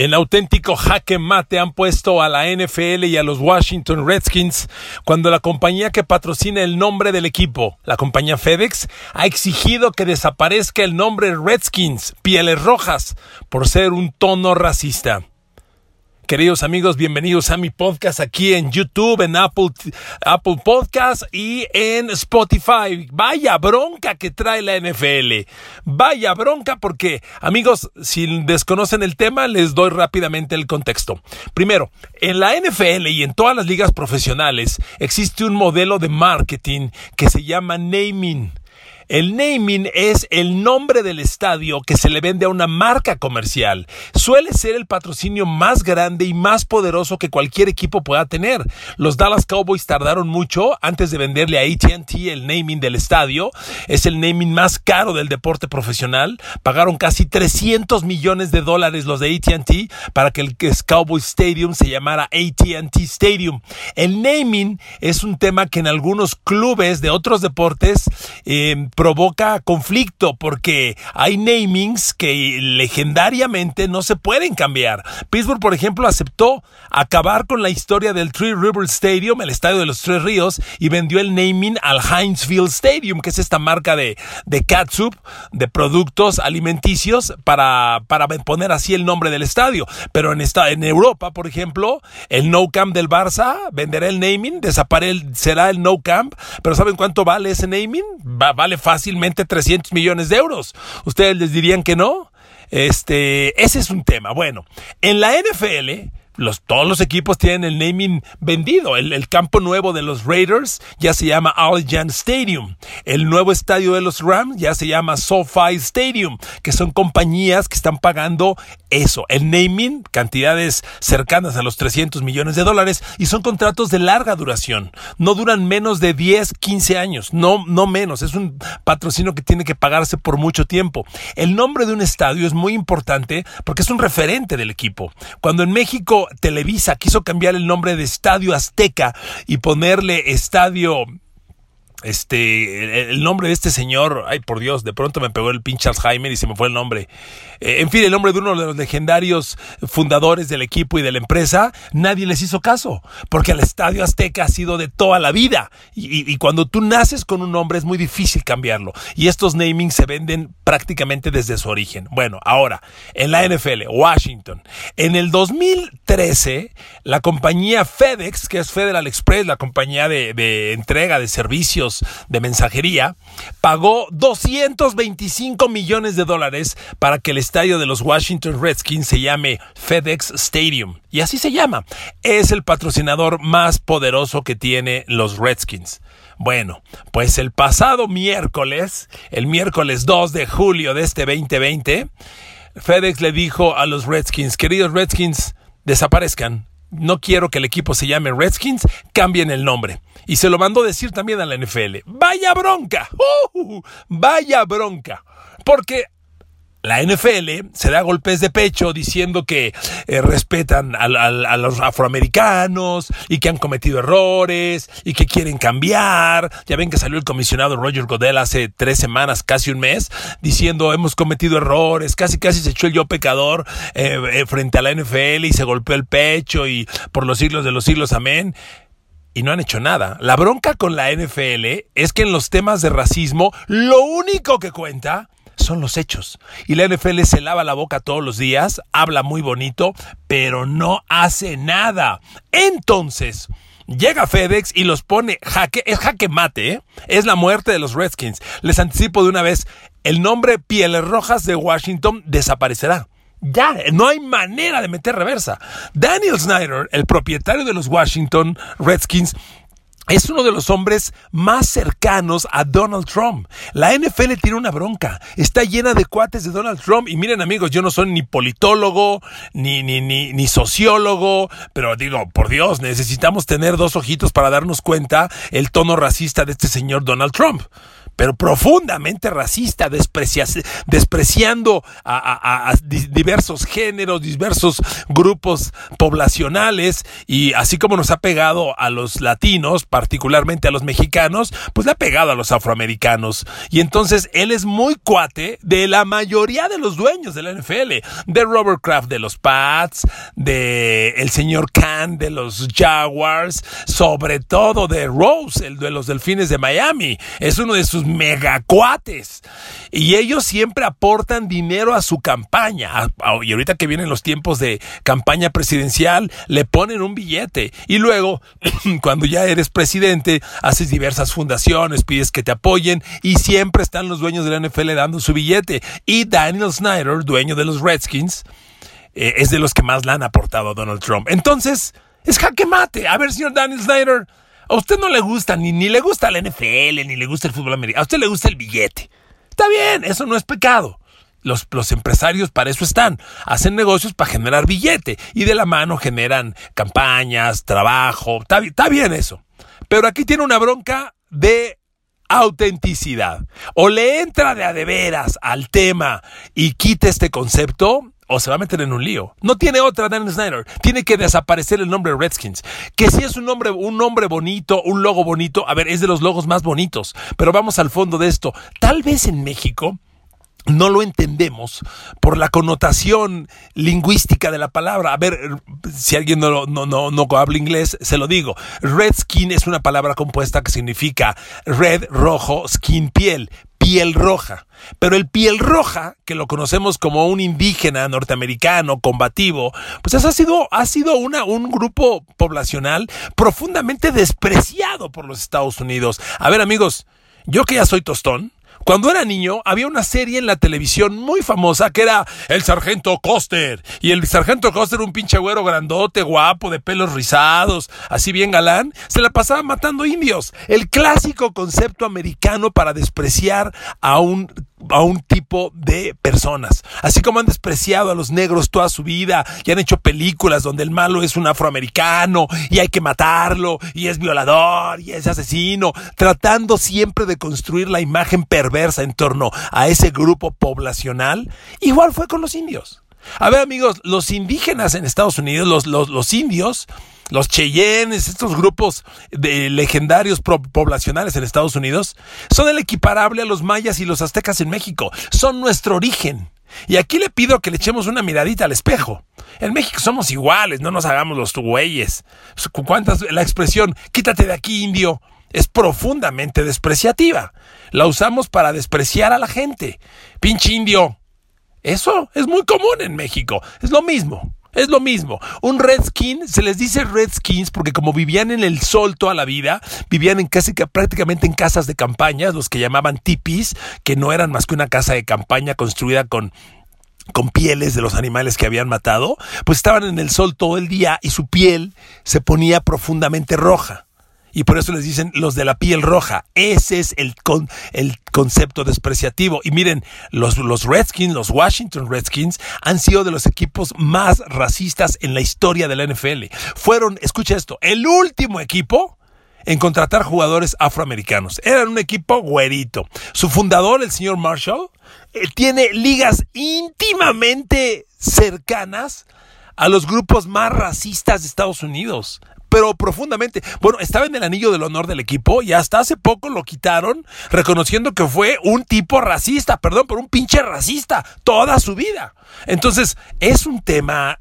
En auténtico jaque mate han puesto a la NFL y a los Washington Redskins cuando la compañía que patrocina el nombre del equipo, la compañía FedEx, ha exigido que desaparezca el nombre Redskins, pieles rojas, por ser un tono racista. Queridos amigos, bienvenidos a mi podcast aquí en YouTube, en Apple, Apple Podcast y en Spotify. Vaya bronca que trae la NFL. Vaya bronca porque, amigos, si desconocen el tema, les doy rápidamente el contexto. Primero, en la NFL y en todas las ligas profesionales existe un modelo de marketing que se llama naming. El naming es el nombre del estadio que se le vende a una marca comercial. Suele ser el patrocinio más grande y más poderoso que cualquier equipo pueda tener. Los Dallas Cowboys tardaron mucho antes de venderle a ATT el naming del estadio. Es el naming más caro del deporte profesional. Pagaron casi 300 millones de dólares los de ATT para que el Cowboy Stadium se llamara ATT Stadium. El naming es un tema que en algunos clubes de otros deportes eh, provoca conflicto porque hay namings que legendariamente no se pueden cambiar. Pittsburgh, por ejemplo, aceptó acabar con la historia del Three River Stadium, el estadio de los Tres Ríos, y vendió el naming al Heinz Stadium, que es esta marca de, de catsup, de productos alimenticios, para, para poner así el nombre del estadio. Pero en, esta, en Europa, por ejemplo, el No Camp del Barça venderá el naming, desaparecerá el No Camp, pero ¿saben cuánto vale ese naming? vale fácilmente 300 millones de euros. ¿Ustedes les dirían que no? Este, ese es un tema. Bueno, en la NFL todos los equipos tienen el naming vendido. El, campo nuevo de los Raiders ya se llama Allegiant Stadium. El nuevo estadio de los Rams ya se llama SoFi Stadium, que son compañías que están pagando eso, el naming, cantidades cercanas a los 300 millones de dólares, y son contratos de larga duración. No duran menos de 10, 15 años, no, no menos. Es un patrocinio que tiene que pagarse por mucho tiempo. El nombre de un estadio es muy importante porque es un referente del equipo. Cuando en México Televisa quiso cambiar el nombre de Estadio Azteca y ponerle Estadio este, el nombre de este señor, ay por Dios, de pronto me pegó el pinche Alzheimer y se me fue el nombre. Eh, en fin, el nombre de uno de los legendarios fundadores del equipo y de la empresa, nadie les hizo caso, porque el Estadio Azteca ha sido de toda la vida. Y, cuando tú naces con un nombre es muy difícil cambiarlo. Y estos namings se venden prácticamente desde su origen. Bueno, ahora, en la NFL, Washington. En el 2013, la compañía FedEx, que es Federal Express, la compañía de, de entrega de servicios, de mensajería, pagó 225 millones de dólares para que el estadio de los Washington Redskins se llame FedEx Stadium. Y así se llama. Es el patrocinador más poderoso que tiene los Redskins. Bueno, pues el pasado miércoles, el miércoles 2 de julio de este 2020, FedEx le dijo a los Redskins, queridos Redskins, desaparezcan, no quiero que el equipo se llame Redskins, cambien el nombre. Y se lo mandó decir también a la NFL. Vaya bronca, uh, vaya bronca. Porque la NFL se da golpes de pecho diciendo que eh, respetan a, los afroamericanos y que han cometido errores y que quieren cambiar. Ya ven que salió el comisionado Roger Godel hace tres semanas, casi un mes, diciendo hemos cometido errores, casi casi se echó el yo pecador eh, eh, frente a la NFL y se golpeó el pecho y por los siglos de los siglos, amén y no han hecho nada. La bronca con la NFL es que en los temas de racismo lo único que cuenta son los hechos. Y la NFL se lava la boca todos los días, habla muy bonito, pero no hace nada. Entonces, llega FedEx y los pone jaque, es jaque mate, ¿eh? es la muerte de los Redskins. Les anticipo de una vez, el nombre Pieles Rojas de Washington desaparecerá Ya, no hay manera de meter reversa. Daniel Snyder, el propietario de los Washington Redskins, es uno de los hombres más cercanos a Donald Trump. La NFL tiene una bronca. Está llena de cuates de Donald Trump. Y miren amigos, yo no soy ni politólogo, ni, ni, ni, ni sociólogo, pero digo, por Dios, necesitamos tener dos ojitos para darnos cuenta el tono racista de este señor Donald Trump pero profundamente racista, despreciando a, diversos géneros, diversos grupos poblacionales, y así como nos ha pegado a los latinos, particularmente a los mexicanos, pues le ha pegado a los afroamericanos. Y entonces él es muy cuate de la mayoría de los dueños de la NFL, de Robert Kraft de los Pats, de el señor Khan de los Jaguars, sobre todo de Rose, el de los Delfines de Miami. Es uno de sus megacuates. Y ellos siempre aportan dinero a su campaña. Y ahorita que vienen los tiempos de campaña presidencial, le ponen un billete. Y luego, cuando ya eres presidente, haces diversas fundaciones, pides que te apoyen y siempre están los dueños de la NFL dando su billete. Y Daniel Snyder, dueño de los Redskins, eh, es de los que más le han aportado a Donald Trump. Entonces, es jaque mate. A ver, señor Daniel Snyder, a usted no le gusta, ni, ni le gusta la NFL, ni le gusta el fútbol americano. A usted le gusta el billete. Está bien, eso no es pecado. Los, los, empresarios para eso están. Hacen negocios para generar billete y de la mano generan campañas, trabajo. Está, está bien eso. Pero aquí tiene una bronca de autenticidad. O le entra de a de veras al tema y quita este concepto, o se va a meter en un lío. No tiene otra Dan Snyder. Tiene que desaparecer el nombre Redskins. Que si es un nombre, un nombre bonito, un logo bonito, a ver, es de los logos más bonitos. Pero vamos al fondo de esto. Tal vez en México no lo entendemos por la connotación lingüística de la palabra. A ver, si alguien no, no, no, no habla inglés, se lo digo. Redskin es una palabra compuesta que significa red, rojo, skin, piel piel roja. Pero el piel roja, que lo conocemos como un indígena norteamericano combativo, pues ha sido, ha sido una, un grupo poblacional profundamente despreciado por los Estados Unidos. A ver amigos, yo que ya soy tostón, cuando era niño, había una serie en la televisión muy famosa que era El Sargento Coster. Y el Sargento Coster, un pinche güero grandote, guapo, de pelos rizados, así bien galán, se la pasaba matando indios. El clásico concepto americano para despreciar a un a un tipo de personas. Así como han despreciado a los negros toda su vida y han hecho películas donde el malo es un afroamericano y hay que matarlo y es violador y es asesino, tratando siempre de construir la imagen perversa en torno a ese grupo poblacional, igual fue con los indios. A ver amigos, los indígenas en Estados Unidos, los, los, los indios, los Cheyennes, estos grupos de legendarios poblacionales en Estados Unidos, son el equiparable a los mayas y los aztecas en México. Son nuestro origen. Y aquí le pido que le echemos una miradita al espejo. En México somos iguales, no nos hagamos los güeyes. ¿Cuántas? La expresión, quítate de aquí, indio, es profundamente despreciativa. La usamos para despreciar a la gente. Pinche indio. Eso es muy común en México. Es lo mismo. Es lo mismo. Un redskin, se les dice redskins porque como vivían en el sol toda la vida, vivían en casi prácticamente en casas de campaña, los que llamaban tipis, que no eran más que una casa de campaña construida con con pieles de los animales que habían matado, pues estaban en el sol todo el día y su piel se ponía profundamente roja y por eso les dicen los de la piel roja. Ese es el, el concepto despreciativo. Y miren, los, los Redskins, los Washington Redskins, han sido de los equipos más racistas en la historia de la NFL. Fueron, escucha esto, el último equipo en contratar jugadores afroamericanos. Eran un equipo güerito. Su fundador, el señor Marshall, eh, tiene ligas íntimamente cercanas a los grupos más racistas de Estados Unidos pero profundamente. Bueno, estaba en el anillo del honor del equipo y hasta hace poco lo quitaron, reconociendo que fue un tipo racista, perdón, por un pinche racista toda su vida. Entonces, es un tema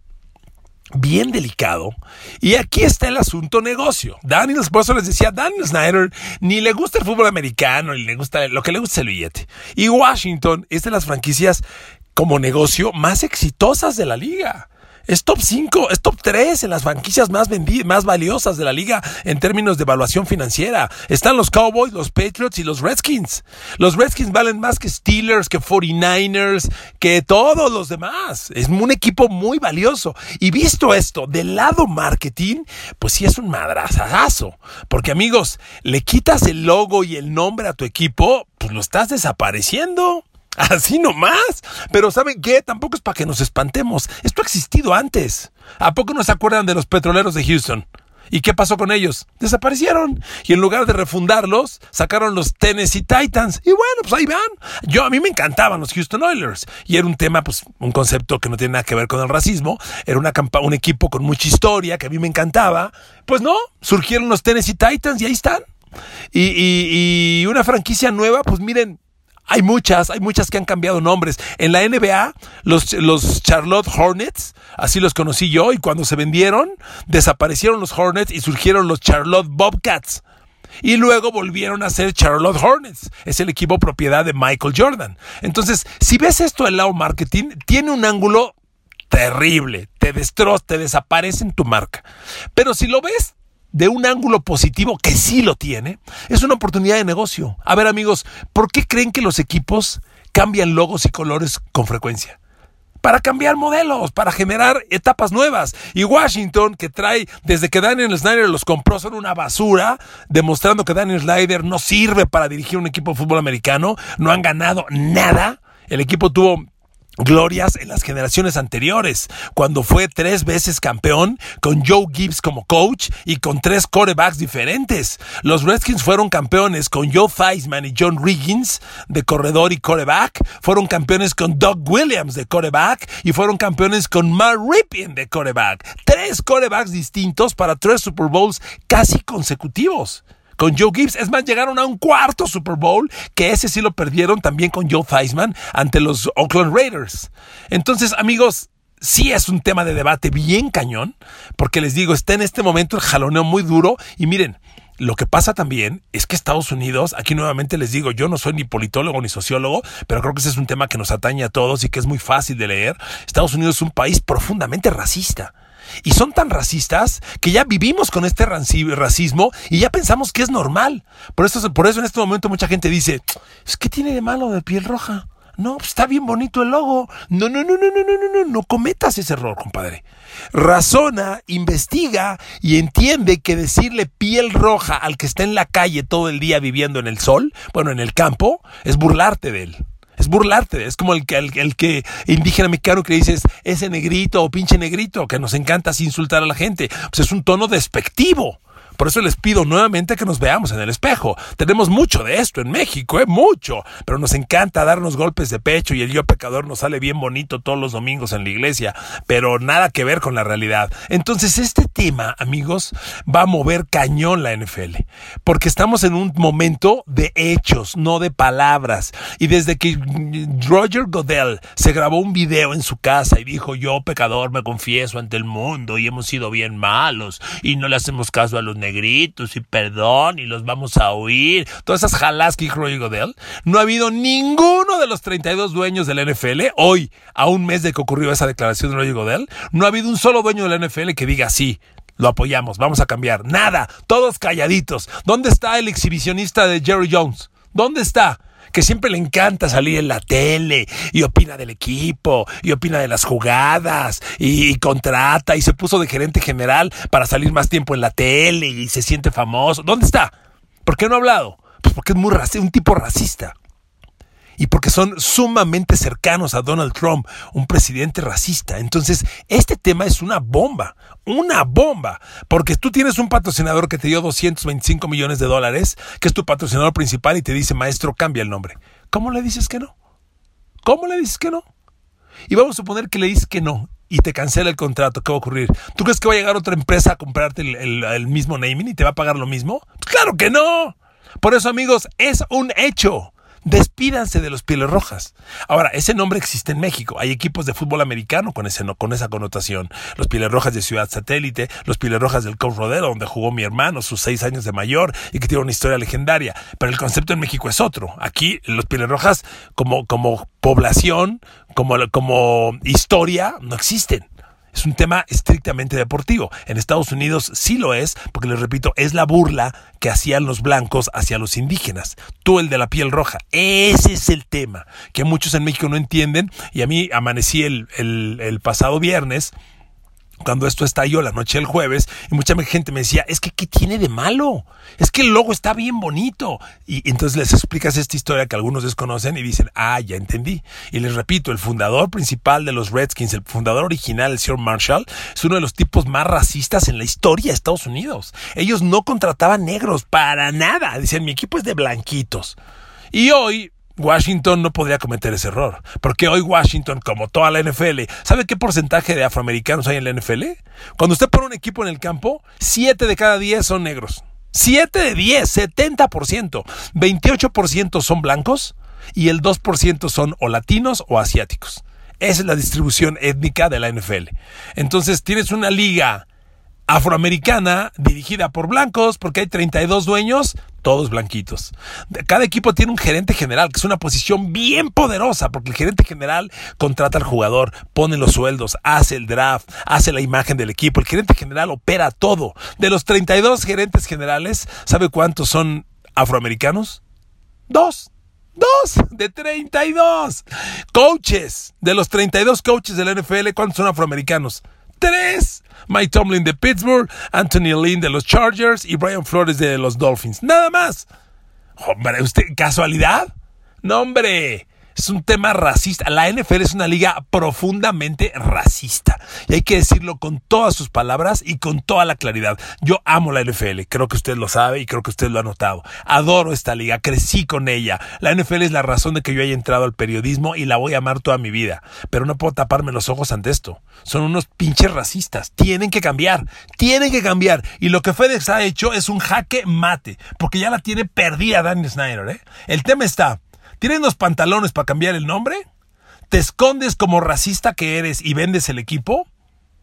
bien delicado. Y aquí está el asunto negocio. Daniel, por les decía, Daniel Snyder ni le gusta el fútbol americano, ni le gusta, lo que le gusta el billete. Y Washington es de las franquicias como negocio más exitosas de la liga. Es top 5, es top 3 en las franquicias más más valiosas de la liga en términos de evaluación financiera. Están los Cowboys, los Patriots y los Redskins. Los Redskins valen más que Steelers, que 49ers, que todos los demás. Es un equipo muy valioso. Y visto esto, del lado marketing, pues sí es un madrazazo. Porque amigos, le quitas el logo y el nombre a tu equipo, pues lo estás desapareciendo. Así nomás. Pero ¿saben qué? Tampoco es para que nos espantemos. Esto ha existido antes. ¿A poco no se acuerdan de los petroleros de Houston? ¿Y qué pasó con ellos? Desaparecieron. Y en lugar de refundarlos, sacaron los Tennessee Titans. Y bueno, pues ahí van. Yo, a mí me encantaban los Houston Oilers. Y era un tema, pues, un concepto que no tiene nada que ver con el racismo. Era una un equipo con mucha historia que a mí me encantaba. Pues no, surgieron los Tennessee Titans y ahí están. y una franquicia nueva, pues miren, hay muchas, hay muchas que han cambiado nombres. En la NBA, los, los Charlotte Hornets, así los conocí yo, y cuando se vendieron, desaparecieron los Hornets y surgieron los Charlotte Bobcats. Y luego volvieron a ser Charlotte Hornets. Es el equipo propiedad de Michael Jordan. Entonces, si ves esto del lado marketing, tiene un ángulo terrible. Te destroza, te desaparece en tu marca. Pero si lo ves de un ángulo positivo que sí lo tiene, es una oportunidad de negocio. A ver amigos, ¿por qué creen que los equipos cambian logos y colores con frecuencia? Para cambiar modelos, para generar etapas nuevas. Y Washington, que trae, desde que Daniel Snyder los compró, son una basura, demostrando que Daniel Snyder no sirve para dirigir un equipo de fútbol americano, no han ganado nada. El equipo tuvo glorias en las generaciones anteriores, cuando fue tres veces campeón con Joe Gibbs como coach y con tres corebacks diferentes. Los Redskins fueron campeones con Joe Theismann y John Riggins de corredor y coreback, fueron campeones con Doug Williams de coreback y fueron campeones con Mark Ripien de coreback. Tres corebacks distintos para tres Super Bowls casi consecutivos con Joe Gibbs. Es más, llegaron a un cuarto Super Bowl, que ese sí lo perdieron también con Joe Theismann ante los Oakland Raiders. Entonces, amigos, sí es un tema de debate bien cañón, porque les digo, está en este momento el jaloneo muy duro y miren, lo que pasa también es que Estados Unidos, aquí nuevamente les digo, yo no soy ni politólogo ni sociólogo, pero creo que ese es un tema que nos atañe a todos y que es muy fácil de leer. Estados Unidos es un país profundamente racista. Y son tan racistas que ya vivimos con este racismo y ya pensamos que es normal. Por eso, por eso en este momento mucha gente dice, ¿qué tiene de malo de piel roja? No, pues está bien bonito el logo. No, no, no, no, no, no, no, no, no cometas ese error, compadre. Razona, investiga y entiende que decirle piel roja al que está en la calle todo el día viviendo en el sol, bueno, en el campo, es burlarte de él es burlarte, es como el que, el, que indígena mexicano que dices ese negrito o pinche negrito, que nos encanta así insultar a la gente. Pues es un tono despectivo. Por eso les pido nuevamente que nos veamos en el espejo. Tenemos mucho de esto en México, ¿eh? mucho, pero nos encanta darnos golpes de pecho y el yo pecador nos sale bien bonito todos los domingos en la iglesia, pero nada que ver con la realidad. Entonces este tema, amigos, va a mover cañón la NFL, porque estamos en un momento de hechos, no de palabras. Y desde que Roger Godell se grabó un video en su casa y dijo, yo pecador me confieso ante el mundo y hemos sido bien malos y no le hacemos caso a los negritos y perdón y los vamos a oír. Todas esas jalas que dijo Roger Godell. No ha habido ninguno de los 32 dueños de la NFL, hoy, a un mes de que ocurrió esa declaración de Roger Godell, no ha habido un solo dueño de la NFL que diga sí. Lo apoyamos, vamos a cambiar. Nada, todos calladitos. ¿Dónde está el exhibicionista de Jerry Jones? ¿Dónde está? Que siempre le encanta salir en la tele y opina del equipo y opina de las jugadas y, contrata y se puso de gerente general para salir más tiempo en la tele y se siente famoso. ¿Dónde está? ¿Por qué no ha hablado? Pues porque es muy un tipo racista y porque son sumamente cercanos a Donald Trump, un presidente racista. Entonces, este tema es una bomba, una bomba, porque tú tienes un patrocinador que te dio 225 millones de dólares, que es tu patrocinador principal y te dice, maestro, cambia el nombre. ¿Cómo le dices que no? ¿Cómo le dices que no? Y vamos a suponer que le dices que no y te cancela el contrato, ¿qué va a ocurrir? ¿Tú crees que va a llegar otra empresa a comprarte el, mismo naming y te va a pagar lo mismo? Claro que no. Por eso, amigos, es un hecho. Despídanse de los Pieles Rojas. Ahora, ese nombre existe en México. Hay equipos de fútbol americano con, ese, con esa connotación. Los Pieles Rojas de Ciudad Satélite, los Pieles Rojas del Coach Rodero, donde jugó mi hermano, sus seis años de mayor y que tiene una historia legendaria. Pero el concepto en México es otro. Aquí, los Pieles Rojas, como, como población, como, como historia, no existen Es un tema estrictamente deportivo. En Estados Unidos sí lo es, porque les repito, es la burla que hacían los blancos hacia los indígenas. Tú el de la piel roja. Ese es el tema que muchos en México no entienden. Y a mí amanecí el, el, el pasado viernes cuando esto estalló la noche del jueves y mucha gente me decía, es que ¿qué tiene de malo? Es que el logo está bien bonito. Y entonces les explicas esta historia que algunos desconocen y dicen, ah, ya entendí. Y les repito, el fundador principal de los Redskins, el fundador original, el señor Marshall, es uno de los tipos más racistas en la historia de Estados Unidos. Ellos no contrataban negros para nada. Dicen, mi equipo es de blanquitos. Y hoy Washington no podría cometer ese error, porque hoy Washington, como toda la NFL, ¿sabe qué porcentaje de afroamericanos hay en la NFL? Cuando usted pone un equipo en el campo, 7 de cada 10 son negros. 7 de 10, 70%. 28% son blancos y el 2% son o latinos o asiáticos. Esa es la distribución étnica de la NFL. Entonces tienes una liga afroamericana dirigida por blancos porque hay 32 dueños, todos blanquitos. Cada equipo tiene un gerente general, que es una posición bien poderosa, porque el gerente general contrata al jugador, pone los sueldos, hace el draft, hace la imagen del equipo. El gerente general opera todo. De los 32 gerentes generales, ¿sabe cuántos son afroamericanos? Dos. Dos de 32. Coaches. De los 32 coaches de la NFL, ¿cuántos son afroamericanos? Tres. Mike Tomlin de Pittsburgh, Anthony Lynn de los Chargers y Brian Flores de los Dolphins. Nada más. Hombre, ¿usted casualidad? No, hombre. Es un tema racista. La NFL es una liga profundamente racista. Y hay que decirlo con todas sus palabras y con toda la claridad. Yo amo la NFL. Creo que usted lo sabe y creo que usted lo ha notado. Adoro esta liga. Crecí con ella. La NFL es la razón de que yo haya entrado al periodismo y la voy a amar toda mi vida. Pero no puedo taparme los ojos ante esto. Son unos pinches racistas. Tienen que cambiar. Tienen que cambiar. Y lo que FedEx ha hecho es un jaque mate. Porque ya la tiene perdida Daniel Snyder. ¿eh? El tema está ¿Tienes los pantalones para cambiar el nombre? ¿Te escondes como racista que eres y vendes el equipo?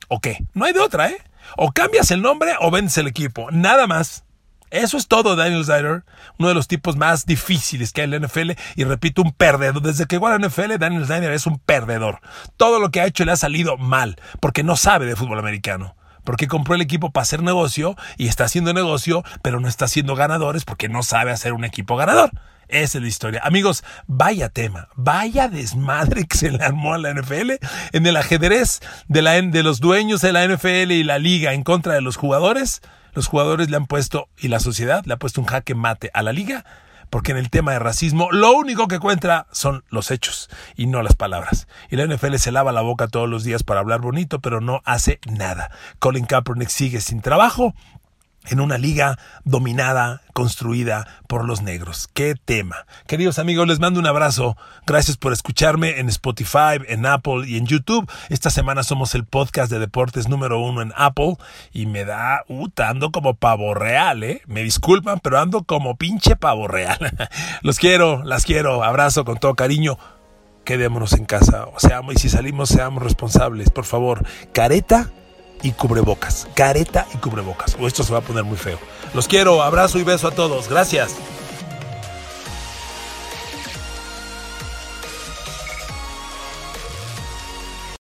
¿O qué? No hay de otra, ¿eh? O cambias el nombre o vendes el equipo. Nada más. Eso es todo, Daniel Snyder, uno de los tipos más difíciles que hay en la NFL y repito, un perdedor. Desde que igual la NFL, Daniel Snyder es un perdedor. Todo lo que ha hecho le ha salido mal, porque no sabe de fútbol americano. Porque compró el equipo para hacer negocio y está haciendo negocio, pero no está haciendo ganadores porque no sabe hacer un equipo ganador. Esa es la historia. Amigos, vaya tema, vaya desmadre que se le armó a la NFL en el ajedrez de, la, de los dueños de la NFL y la liga en contra de los jugadores. Los jugadores le han puesto, y la sociedad le ha puesto un jaque mate a la liga, porque en el tema de racismo lo único que cuenta son los hechos y no las palabras. Y la NFL se lava la boca todos los días para hablar bonito, pero no hace nada. Colin Kaepernick sigue sin trabajo en una liga dominada, construida por los negros. ¡Qué tema! Queridos amigos, les mando un abrazo. Gracias por escucharme en Spotify, en Apple y en YouTube. Esta semana somos el podcast de deportes número uno en Apple y me da, uh, ando como pavo real, ¿eh? Me disculpan, pero ando como pinche pavo real. los quiero, las quiero. Abrazo con todo cariño. Quedémonos en casa. O sea, y si salimos, seamos responsables. Por favor, careta y cubrebocas. Careta y cubrebocas. O esto se va a poner muy feo. Los quiero, abrazo y beso a todos. Gracias.